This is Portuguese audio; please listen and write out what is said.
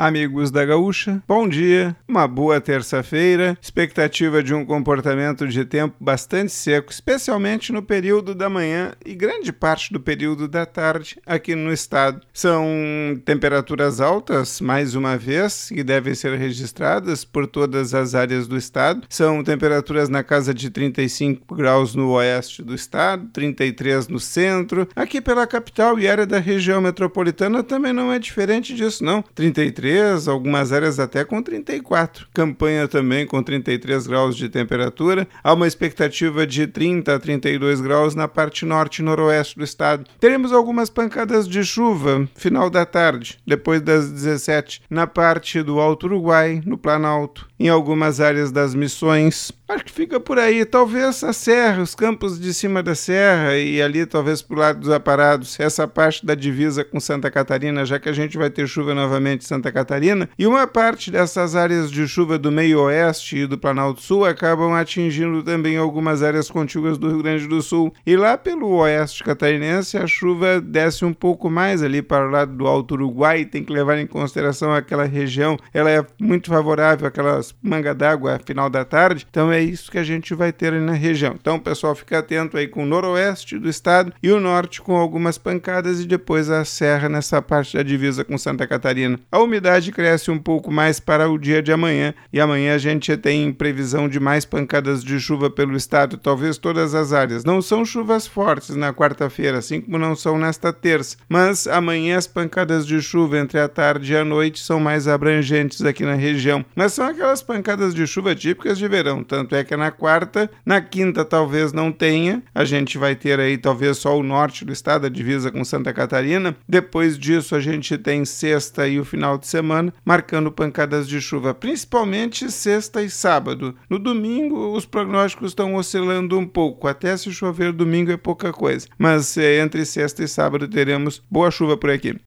Amigos da Gaúcha, bom dia, uma boa terça-feira. Expectativa de um comportamento de tempo bastante seco, especialmente no período da manhã e grande parte do período da tarde aqui no estado. São temperaturas altas, mais uma vez, que devem ser registradas por todas as áreas do estado. São temperaturas na casa de 35 graus no oeste do estado, 33 no centro. Aqui pela capital e área da região metropolitana também não é diferente disso, não. 33 33, algumas áreas até com 34. Campanha também com 33 graus de temperatura. Há uma expectativa de 30 a 32 graus na parte norte e noroeste do estado. Teremos algumas pancadas de chuva final da tarde, depois das 17, na parte do Alto Uruguai, no Planalto, em algumas áreas das Missões. Acho que fica por aí. Talvez a serra, os campos de cima da serra e ali talvez pro lado dos aparados, essa parte da divisa com Santa Catarina, já que a gente vai ter chuva novamente em Santa Catarina, e uma parte dessas áreas de chuva do meio oeste e do Planalto Sul acabam atingindo também algumas áreas contíguas do Rio Grande do Sul. E lá pelo oeste catarinense a chuva desce um pouco mais ali para o lado do Alto Uruguai, tem que levar em consideração aquela região, ela é muito favorável àquelas manga d'água final da tarde, então é isso que a gente vai ter ali na região. Então, pessoal, fica atento aí com o noroeste do estado e o norte com algumas pancadas e depois a serra nessa parte da divisa com Santa Catarina. A umidade cresce um pouco mais para o dia de amanhã e amanhã a gente tem previsão de mais pancadas de chuva pelo estado, talvez todas as áreas. Não são chuvas fortes na quarta-feira, assim como não são nesta terça, mas amanhã as pancadas de chuva entre a tarde e a noite são mais abrangentes aqui na região. Mas são aquelas pancadas de chuva típicas de verão, tanto é que na quarta, na quinta talvez não tenha, a gente vai ter aí talvez só o norte do estado, a divisa com Santa Catarina. Depois disso a gente tem sexta e o final de semana marcando pancadas de chuva, principalmente sexta e sábado. No domingo, os prognósticos estão oscilando um pouco, até se chover domingo é pouca coisa, mas é, entre sexta e sábado teremos boa chuva por aqui.